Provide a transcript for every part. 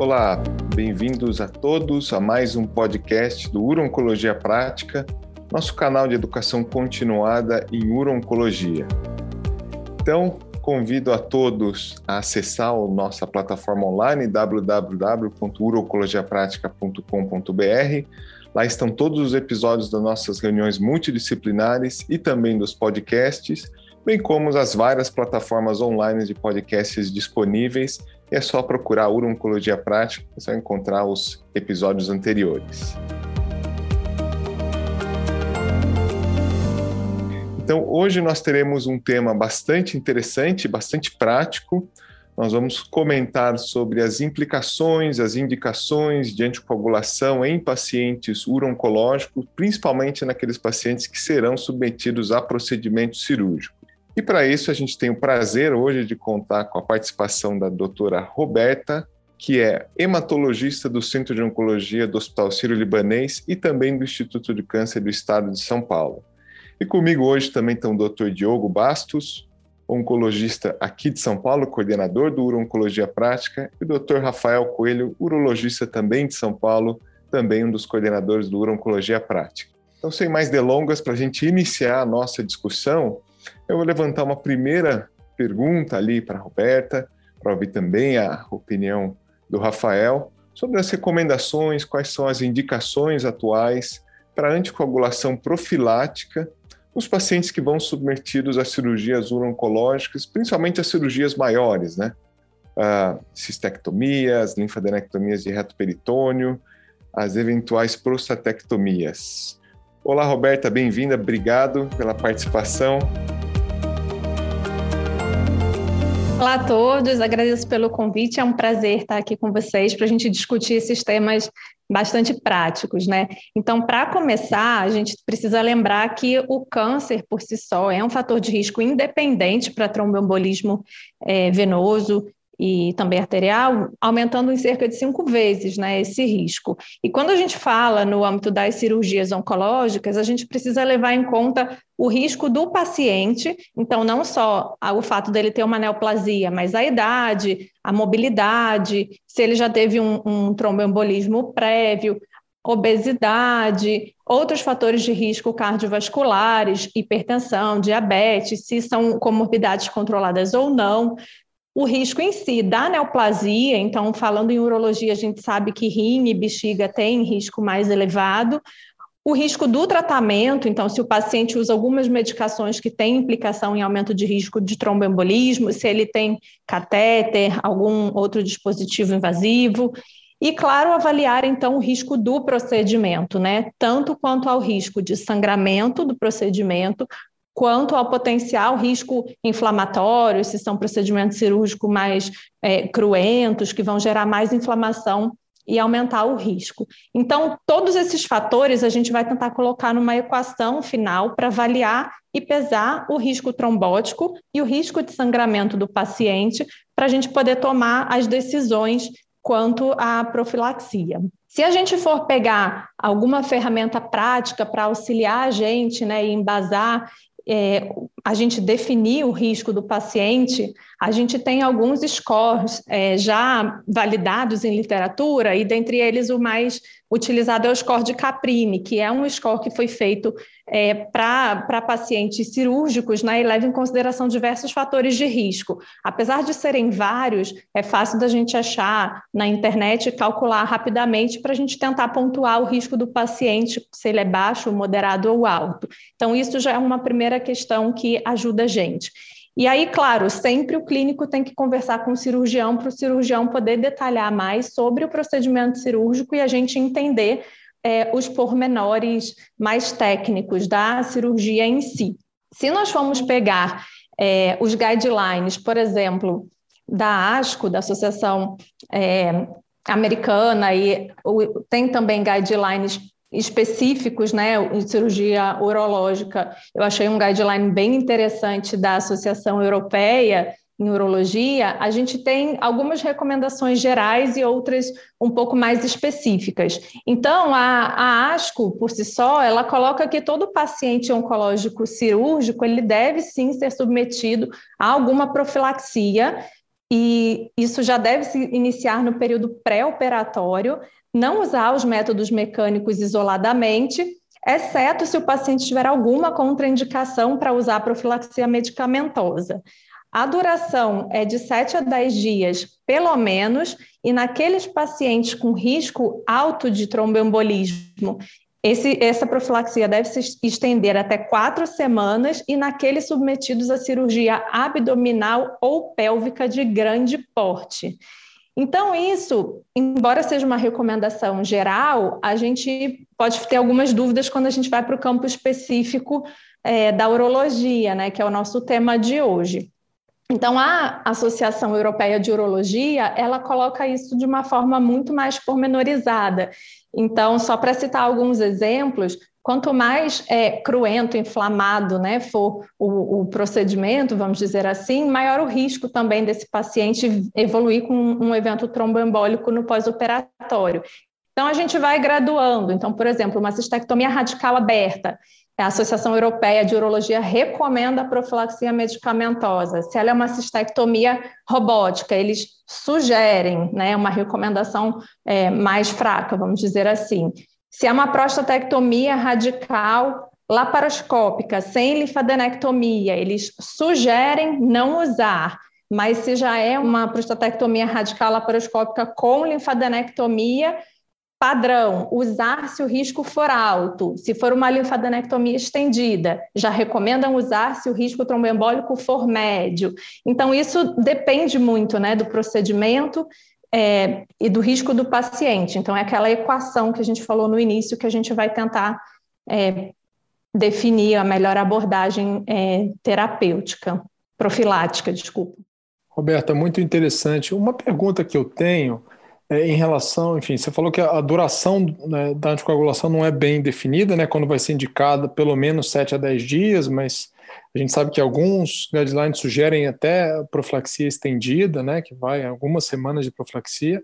Olá, bem-vindos a todos a mais um podcast do Urologia Prática, nosso canal de educação continuada em urologia. Então, convido a todos a acessar a nossa plataforma online www.urologiapratica.com.br. Lá estão todos os episódios das nossas reuniões multidisciplinares e também dos podcasts, bem como as várias plataformas online de podcasts disponíveis é só procurar Urologia Prática, você vai encontrar os episódios anteriores. Então, hoje nós teremos um tema bastante interessante, bastante prático. Nós vamos comentar sobre as implicações, as indicações de anticoagulação em pacientes uroncológicos, principalmente naqueles pacientes que serão submetidos a procedimento cirúrgico. E para isso a gente tem o prazer hoje de contar com a participação da doutora Roberta, que é hematologista do Centro de Oncologia do Hospital Sírio-Libanês e também do Instituto de Câncer do Estado de São Paulo. E comigo hoje também estão o doutor Diogo Bastos, oncologista aqui de São Paulo, coordenador do Urologia Prática, e o doutor Rafael Coelho, urologista também de São Paulo, também um dos coordenadores do Urologia Prática. Então, sem mais delongas, para a gente iniciar a nossa discussão, eu vou levantar uma primeira pergunta ali para a Roberta, para ouvir também a opinião do Rafael sobre as recomendações, quais são as indicações atuais para anticoagulação profilática nos pacientes que vão submetidos a cirurgias uroncológicas, principalmente as cirurgias maiores, né? Uh, cistectomias, linfadenectomias de reto peritônio, as eventuais prostatectomias. Olá, Roberta, bem-vinda, obrigado pela participação. Olá a todos, agradeço pelo convite. É um prazer estar aqui com vocês para a gente discutir esses temas bastante práticos, né? Então, para começar, a gente precisa lembrar que o câncer por si só é um fator de risco independente para tromboembolismo é, venoso e também arterial, aumentando em cerca de cinco vezes né, esse risco. E quando a gente fala no âmbito das cirurgias oncológicas, a gente precisa levar em conta o risco do paciente, então não só o fato dele ter uma neoplasia, mas a idade, a mobilidade, se ele já teve um, um tromboembolismo prévio, obesidade, outros fatores de risco cardiovasculares, hipertensão, diabetes, se são comorbidades controladas ou não, o risco em si da neoplasia, então, falando em urologia, a gente sabe que rim e bexiga têm risco mais elevado. O risco do tratamento, então, se o paciente usa algumas medicações que têm implicação em aumento de risco de tromboembolismo, se ele tem catéter, algum outro dispositivo invasivo. E, claro, avaliar então o risco do procedimento, né? Tanto quanto ao risco de sangramento do procedimento, quanto ao potencial risco inflamatório, se são procedimentos cirúrgicos mais é, cruentos, que vão gerar mais inflamação e aumentar o risco. Então, todos esses fatores a gente vai tentar colocar numa equação final para avaliar e pesar o risco trombótico e o risco de sangramento do paciente, para a gente poder tomar as decisões quanto à profilaxia. Se a gente for pegar alguma ferramenta prática para auxiliar a gente né, e embasar é, a gente definir o risco do paciente, a gente tem alguns scores é, já validados em literatura, e dentre eles o mais utilizado é o score de Caprini, que é um score que foi feito é, para pacientes cirúrgicos né, e leva em consideração diversos fatores de risco. Apesar de serem vários, é fácil da gente achar na internet e calcular rapidamente para a gente tentar pontuar o risco do paciente, se ele é baixo, moderado ou alto. Então, isso já é uma primeira questão que ajuda a gente. E aí, claro, sempre o clínico tem que conversar com o cirurgião para o cirurgião poder detalhar mais sobre o procedimento cirúrgico e a gente entender é, os pormenores mais técnicos da cirurgia em si. Se nós formos pegar é, os guidelines, por exemplo, da ASCO, da Associação é, Americana, e tem também guidelines específicos, né, em cirurgia urológica, eu achei um guideline bem interessante da Associação Europeia em Urologia, a gente tem algumas recomendações gerais e outras um pouco mais específicas. Então, a, a ASCO, por si só, ela coloca que todo paciente oncológico cirúrgico, ele deve sim ser submetido a alguma profilaxia e isso já deve se iniciar no período pré-operatório, não usar os métodos mecânicos isoladamente, exceto se o paciente tiver alguma contraindicação para usar profilaxia medicamentosa. A duração é de 7 a 10 dias, pelo menos, e naqueles pacientes com risco alto de tromboembolismo, esse, essa profilaxia deve se estender até quatro semanas e naqueles submetidos à cirurgia abdominal ou pélvica de grande porte. Então, isso, embora seja uma recomendação geral, a gente pode ter algumas dúvidas quando a gente vai para o campo específico é, da urologia, né, que é o nosso tema de hoje. Então, a Associação Europeia de Urologia, ela coloca isso de uma forma muito mais pormenorizada. Então, só para citar alguns exemplos, quanto mais é, cruento, inflamado né, for o, o, procedimento, vamos dizer assim, maior o risco também desse paciente evoluir com um evento tromboembólico no pós-operatório. Então, a gente vai graduando. Então, por exemplo, uma cistectomia radical aberta, a Associação Europeia de Urologia recomenda a profilaxia medicamentosa. Se ela é uma cistectomia robótica, eles sugerem né, uma recomendação é, mais fraca, vamos dizer assim. Se é uma prostatectomia radical laparoscópica, sem linfadenectomia, eles sugerem não usar. Mas se já é uma prostatectomia radical laparoscópica com linfadenectomia, Padrão, usar se o risco for alto. Se for uma linfadenectomia estendida, já recomendam usar se o risco tromboembólico for médio. Então, isso depende muito né, do procedimento é, e do risco do paciente. Então, é aquela equação que a gente falou no início que a gente vai tentar é, definir a melhor abordagem é, terapêutica, profilática, desculpa. Roberta, muito interessante. Uma pergunta que eu tenho é, em relação, enfim, você falou que a duração né, da anticoagulação não é bem definida, né, quando vai ser indicada pelo menos 7 a 10 dias, mas a gente sabe que alguns guidelines sugerem até profilaxia estendida, né, que vai algumas semanas de profilaxia.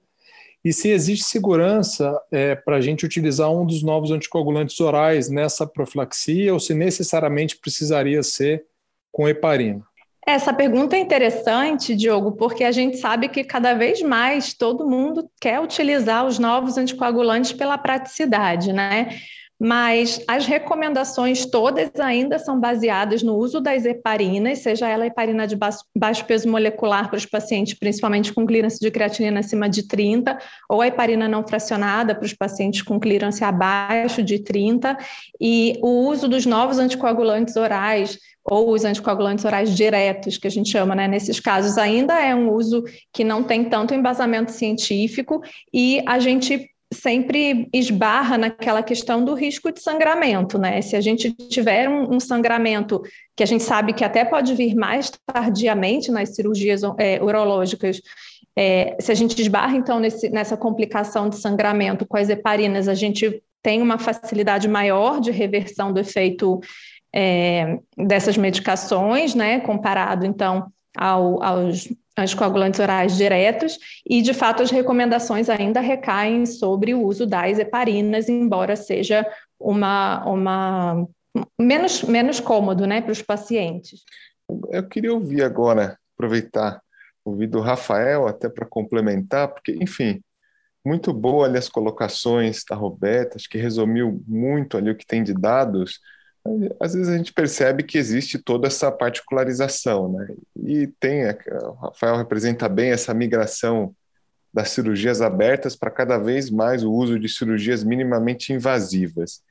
E se existe segurança é, para a gente utilizar um dos novos anticoagulantes orais nessa profilaxia ou se necessariamente precisaria ser com heparina? Essa pergunta é interessante, Diogo, porque a gente sabe que cada vez mais todo mundo quer utilizar os novos anticoagulantes pela praticidade, né? Mas as recomendações todas ainda são baseadas no uso das heparinas, seja ela heparina de baixo peso molecular para os pacientes, principalmente com clearance de creatinina acima de 30, ou a heparina não fracionada para os pacientes com clearance abaixo de 30, e o uso dos novos anticoagulantes orais, ou os anticoagulantes orais diretos, que a gente chama, né? Nesses casos, ainda é um uso que não tem tanto embasamento científico e a gente sempre esbarra naquela questão do risco de sangramento, né? Se a gente tiver um, um sangramento que a gente sabe que até pode vir mais tardiamente nas cirurgias é, urológicas, é, se a gente esbarra, então, nesse, nessa complicação de sangramento com as heparinas, a gente tem uma facilidade maior de reversão do efeito é, dessas medicações, né, comparado então ao, aos anticoagulantes orais diretos, e de fato as recomendações ainda recaem sobre o uso das heparinas, embora seja uma, uma menos, menos cômodo né, para os pacientes. Eu queria ouvir agora, aproveitar, ouvir do Rafael até para complementar, porque, enfim, muito boa ali as colocações da Roberta, acho que resumiu muito ali o que tem de dados, às vezes a gente percebe que existe toda essa particularização, né? E tem, o Rafael representa bem essa migração das cirurgias abertas para cada vez mais o uso de cirurgias minimamente invasivas.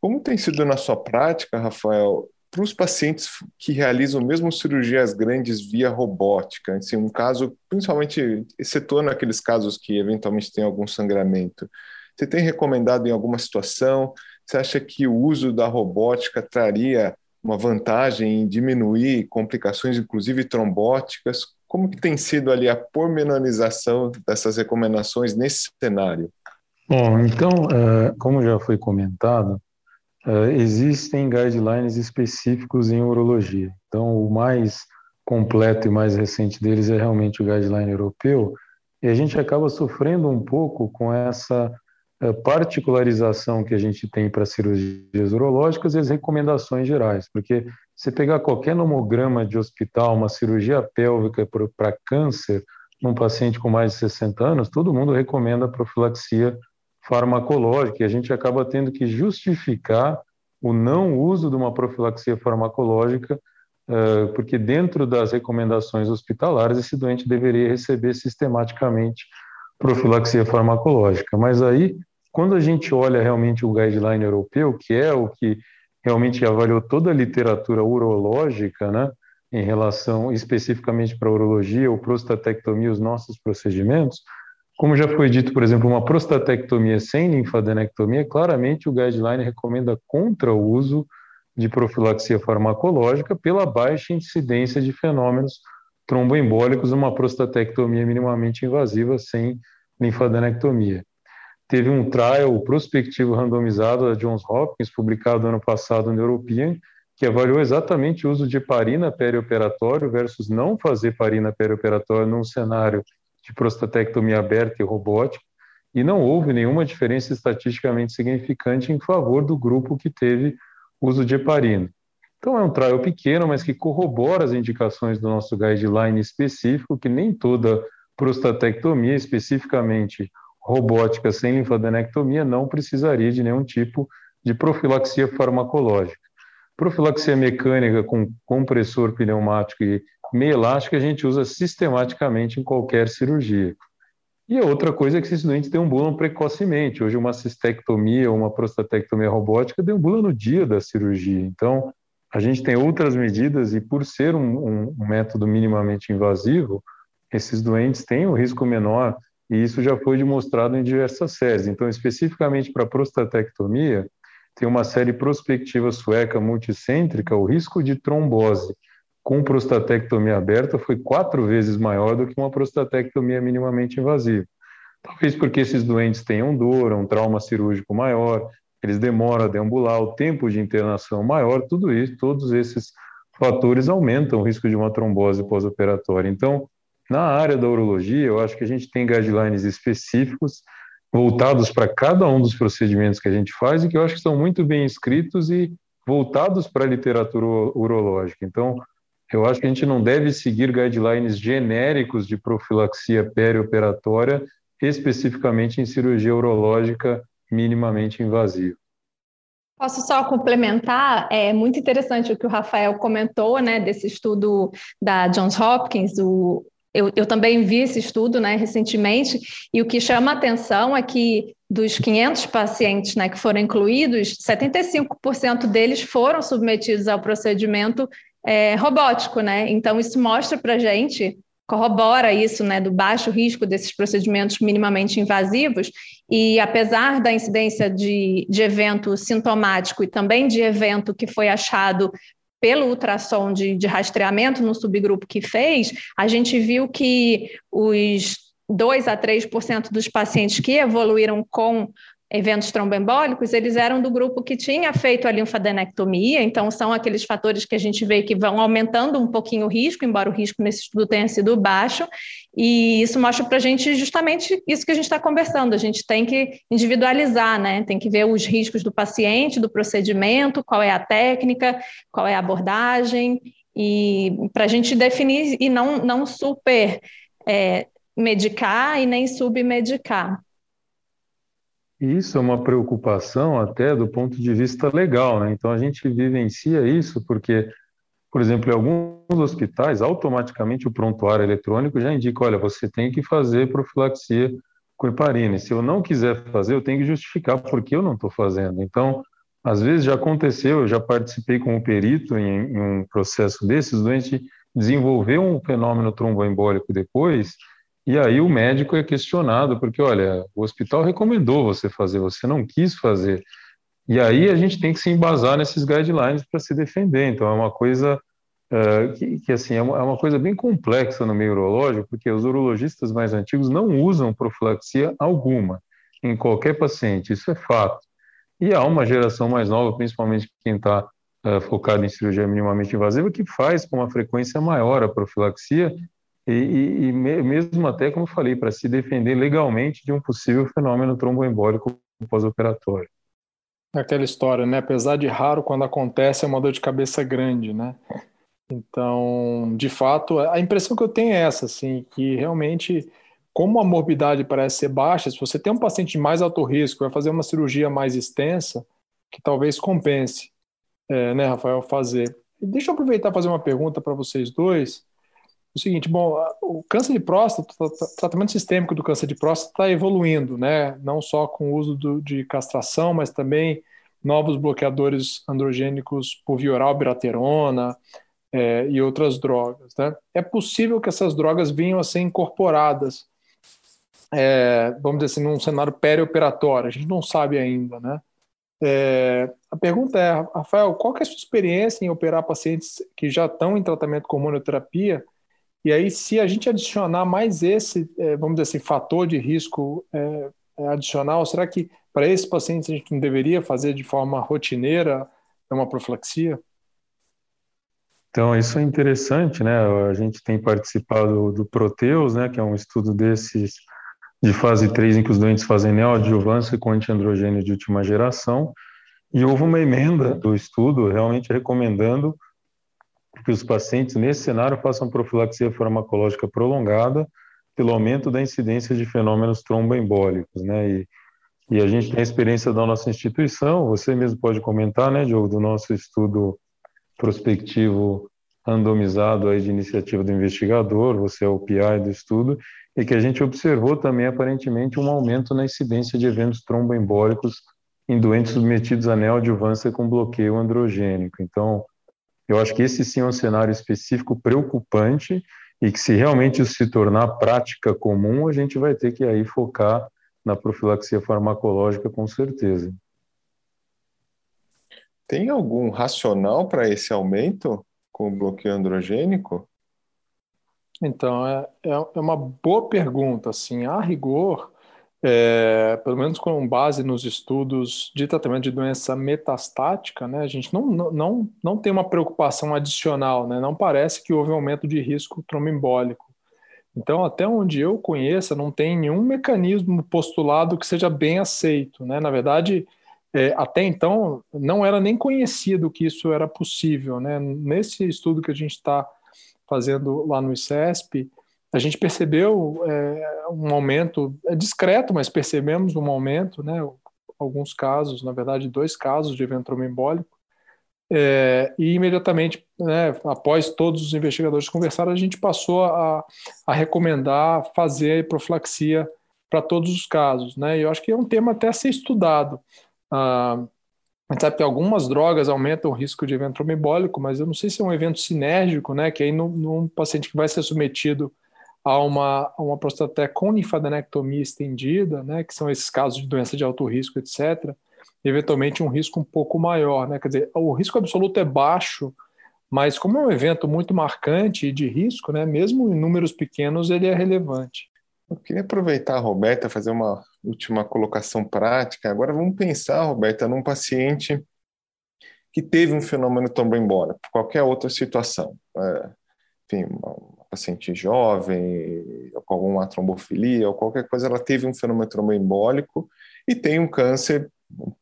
Como tem sido na sua prática, Rafael, para os pacientes que realizam mesmo cirurgias grandes via robótica, assim, um caso, principalmente excetuando aqueles casos que eventualmente tem algum sangramento, você tem recomendado em alguma situação? Você acha que o uso da robótica traria uma vantagem em diminuir complicações, inclusive trombóticas? Como que tem sido ali a pormenorização dessas recomendações nesse cenário? Bom, então, é, como já foi comentado, é, existem guidelines específicos em urologia. Então, o mais completo e mais recente deles é realmente o guideline europeu, e a gente acaba sofrendo um pouco com essa particularização que a gente tem para cirurgias urológicas e as recomendações gerais, porque se pegar qualquer nomograma de hospital, uma cirurgia pélvica para câncer, num paciente com mais de 60 anos, todo mundo recomenda profilaxia farmacológica e a gente acaba tendo que justificar o não uso de uma profilaxia farmacológica, eh, porque dentro das recomendações hospitalares esse doente deveria receber sistematicamente profilaxia farmacológica. Mas aí, quando a gente olha realmente o guideline europeu, que é o que realmente avaliou toda a literatura urológica, né, em relação especificamente para urologia ou prostatectomia, os nossos procedimentos, como já foi dito, por exemplo, uma prostatectomia sem linfadenectomia, claramente o guideline recomenda contra o uso de profilaxia farmacológica pela baixa incidência de fenômenos tromboembólicos numa prostatectomia minimamente invasiva sem linfadenectomia. Teve um trial prospectivo randomizado da Johns Hopkins, publicado ano passado no European, que avaliou exatamente o uso de heparina perioperatório versus não fazer heparina perioperatório num cenário de prostatectomia aberta e robótica, e não houve nenhuma diferença estatisticamente significante em favor do grupo que teve uso de heparina. Então é um trial pequeno, mas que corrobora as indicações do nosso guideline específico, que nem toda prostatectomia, especificamente robótica sem linfadenectomia, não precisaria de nenhum tipo de profilaxia farmacológica. Profilaxia mecânica com compressor pneumático e meia elástica a gente usa sistematicamente em qualquer cirurgia. E a outra coisa é que esses doentes deambulam precocemente. Hoje, uma cistectomia ou uma prostatectomia robótica deambula no dia da cirurgia. Então, a gente tem outras medidas e, por ser um, um, método minimamente invasivo, esses doentes têm um risco menor e isso já foi demonstrado em diversas séries. Então, especificamente para prostatectomia, tem uma série prospectiva sueca multicêntrica, o risco de trombose com prostatectomia aberta foi quatro vezes maior do que uma prostatectomia minimamente invasiva. Talvez porque esses doentes tenham dor, um trauma cirúrgico maior, eles demoram a deambular, o tempo de internação maior, tudo isso, todos esses fatores aumentam o risco de uma trombose pós-operatória. Então, na área da urologia, eu acho que a gente tem guidelines específicos voltados para cada um dos procedimentos que a gente faz e que eu acho que são muito bem escritos e voltados para a literatura urológica. Então, eu acho que a gente não deve seguir guidelines genéricos de profilaxia perioperatória, especificamente em cirurgia urológica minimamente invasiva. Posso só complementar? É muito interessante o que o Rafael comentou, né, desse estudo da Johns Hopkins, o eu, eu também vi esse estudo né, recentemente, e o que chama atenção é que dos 500 pacientes né, que foram incluídos, 75% deles foram submetidos ao procedimento é, robótico. Né? Então, isso mostra para a gente, corrobora isso né, do baixo risco desses procedimentos minimamente invasivos, e apesar da incidência de, de evento sintomático e também de evento que foi achado pelo ultrassom de, de rastreamento no subgrupo que fez, a gente viu que os 2 a 3% dos pacientes que evoluíram com eventos tromboembólicos, eles eram do grupo que tinha feito a linfadenectomia, então são aqueles fatores que a gente vê que vão aumentando um pouquinho o risco, embora o risco nesse estudo tenha sido baixo, e isso mostra para a gente justamente isso que a gente está conversando, a gente tem que individualizar, né? Tem que ver os riscos do paciente, do procedimento, qual é a técnica, qual é a abordagem, e para a gente definir e não, não super é, medicar e nem submedicar. Isso é uma preocupação até do ponto de vista legal, né? Então a gente vivencia isso porque, por exemplo, em alguns hospitais, automaticamente o prontuário eletrônico já indica, olha, você tem que fazer profilaxia com heparina. Se eu não quiser fazer, eu tenho que justificar por que eu não estou fazendo. Então, às vezes já aconteceu, eu já participei como perito em, em um processo desses, doente desenvolveu um fenômeno tromboembólico depois, e aí o médico é questionado, porque, olha, o hospital recomendou você fazer, você não quis fazer. E aí a gente tem que se embasar nesses guidelines para se defender. Então é uma coisa uh, que, que, assim, é uma, é uma, coisa bem complexa no meio urológico, porque os urologistas mais antigos não usam profilaxia alguma em qualquer paciente, isso é fato. E há uma geração mais nova, principalmente quem está uh, focado em cirurgia minimamente invasiva, que faz com uma frequência maior a profilaxia e, e, e mesmo até, como falei, para se defender legalmente de um possível fenômeno tromboembólico pós-operatório. Aquela história, né? Apesar de raro, quando acontece, é uma dor de cabeça grande, né? Então, de fato, a impressão que eu tenho é essa, assim, que realmente, como a morbidade parece ser baixa, se você tem um paciente de mais alto risco, vai fazer uma cirurgia mais extensa, que talvez compense, é, né, Rafael, fazer. Deixa eu aproveitar e fazer uma pergunta para vocês dois. O seguinte, bom, o câncer de próstata, o tratamento sistêmico do câncer de próstata está evoluindo, né? Não só com o uso do, de castração, mas também novos bloqueadores androgênicos por via oral, biraterona, é, e outras drogas. Né? É possível que essas drogas venham a ser incorporadas, é, vamos dizer assim, num cenário perioperatório, a gente não sabe ainda. Né? É, a pergunta é, Rafael, qual é a sua experiência em operar pacientes que já estão em tratamento com hormonioterapia? E aí, se a gente adicionar mais esse, é, vamos dizer assim, fator de risco é, é, adicional, será que para esses pacientes a gente não deveria fazer de forma rotineira uma profilaxia? Então, isso é interessante, né? A gente tem participado do Proteus, né, que é um estudo desses de fase 3 em que os doentes fazem neoadjuvância com antiandrogênio de última geração, e houve uma emenda do estudo realmente recomendando que os pacientes nesse cenário façam profilaxia farmacológica prolongada pelo aumento da incidência de fenômenos tromboembólicos, né? E, e a gente tem a experiência da nossa instituição, você mesmo pode comentar, né, Diogo, do nosso estudo prospectivo randomizado aí de iniciativa do investigador, você é o PI do estudo, e que a gente observou também aparentemente um aumento na incidência de eventos tromboembólicos em doentes submetidos a neoadjuvância com bloqueio androgênico. Então, eu acho que esse sim é um cenário específico preocupante e que se realmente isso se tornar prática comum, a gente vai ter que aí focar na profilaxia farmacológica com certeza. Tem algum racional para esse aumento com o bloqueio androgênico? Então, é, é, é uma boa pergunta. Assim, a rigor, é, pelo menos com base nos estudos de tratamento de doença metastática, né, a gente não, não, não tem uma preocupação adicional, né, não parece que houve um aumento de risco tromboembólico. Então, até onde eu conheça, não tem nenhum mecanismo postulado que seja bem aceito. Né? Na verdade, é, até então não era nem conhecido que isso era possível. Né? Nesse estudo que a gente está fazendo lá no ICESP, a gente percebeu é, um aumento, é discreto, mas percebemos um aumento, né? alguns casos, na verdade, dois casos de evento trombembólico, é, e imediatamente, né, após todos os investigadores conversaram, a gente passou a, a recomendar fazer profilaxia para todos os casos. Né? E eu acho que é um tema até a ser estudado. Ah, a gente sabe que algumas drogas aumentam o risco de evento trombembólico, mas eu não sei se é um evento sinérgico, né? Que aí num, num paciente que vai ser submetido a uma, a uma prostatectomia linfadenectomia estendida, né? Que são esses casos de doença de alto risco, etc. Eventualmente um risco um pouco maior, né? Quer dizer, o risco absoluto é baixo, mas como é um evento muito marcante e de risco, né? Mesmo em números pequenos ele é relevante. Eu queria aproveitar, Roberta, fazer uma última colocação prática. Agora vamos pensar, Roberta, num paciente que teve um fenômeno tromboembólico, qualquer outra situação. É, enfim, uma paciente jovem, com alguma trombofilia, ou qualquer coisa, ela teve um fenômeno tromboembólico e tem um câncer,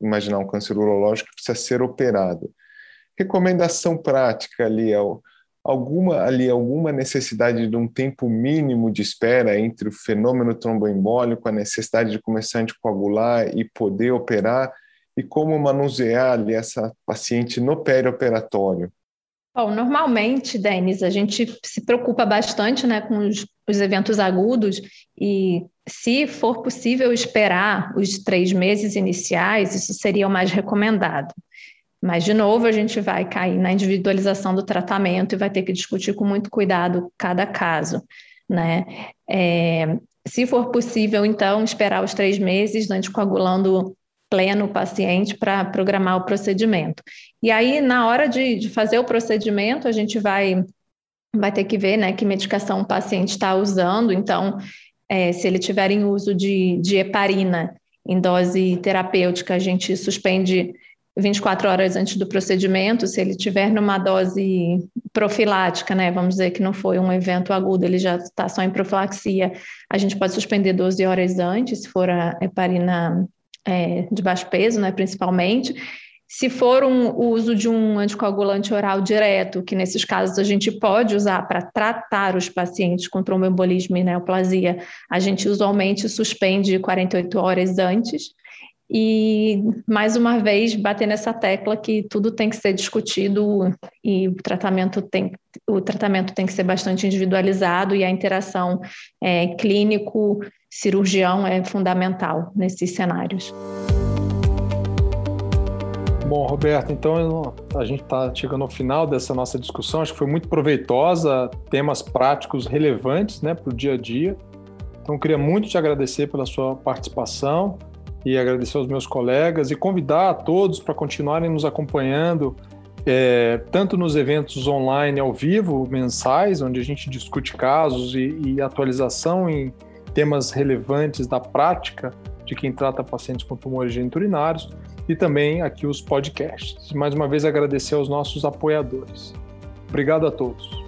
imaginar um câncer urológico que precisa ser operado. Recomendação prática ali é alguma ali alguma necessidade de um tempo mínimo de espera entre o fenômeno tromboembólico, a necessidade de começar a anticoagular e poder operar e como manusear ali essa paciente no perioperatório? Bom, normalmente, Denis, a gente se preocupa bastante né, com os, os eventos agudos e, se for possível esperar os três meses iniciais, isso seria o mais recomendado. Mas, de novo, a gente vai cair na individualização do tratamento e vai ter que discutir com muito cuidado cada caso. Né? É, se for possível, então, esperar os três meses, anticoagulando pleno o paciente para programar o procedimento. E aí, na hora de, de, fazer o procedimento, a gente vai, vai ter que ver né, que medicação o paciente está usando. Então, é, se ele tiver em uso de, de heparina em dose terapêutica, a gente suspende 24 horas antes do procedimento, se ele tiver numa dose profilática, né, vamos dizer que não foi um evento agudo, ele já está só em profilaxia, a gente pode suspender 12 horas antes, se for a heparina é, de baixo peso, né, principalmente. Se for um uso de um anticoagulante oral direto, que nesses casos a gente pode usar para tratar os pacientes com tromboembolismo e neoplasia, a gente usualmente suspende 48 horas antes. E, mais uma vez, bater nessa tecla que tudo tem que ser discutido e o tratamento tem, o tratamento tem que ser bastante individualizado e a interação é, clínico-cirurgião é fundamental nesses cenários. Bom, Roberto, então a gente está chegando ao final dessa nossa discussão. Acho que foi muito proveitosa, temas práticos relevantes né, para o dia a dia. Então, queria muito te agradecer pela sua participação e agradecer aos meus colegas e convidar a todos para continuarem nos acompanhando, é, tanto nos eventos online ao vivo, mensais, onde a gente discute casos e, e atualização em temas relevantes da prática de quem trata pacientes com tumores geniturinários, e também aqui os podcasts. Mais uma vez agradecer aos nossos apoiadores. Obrigado a todos.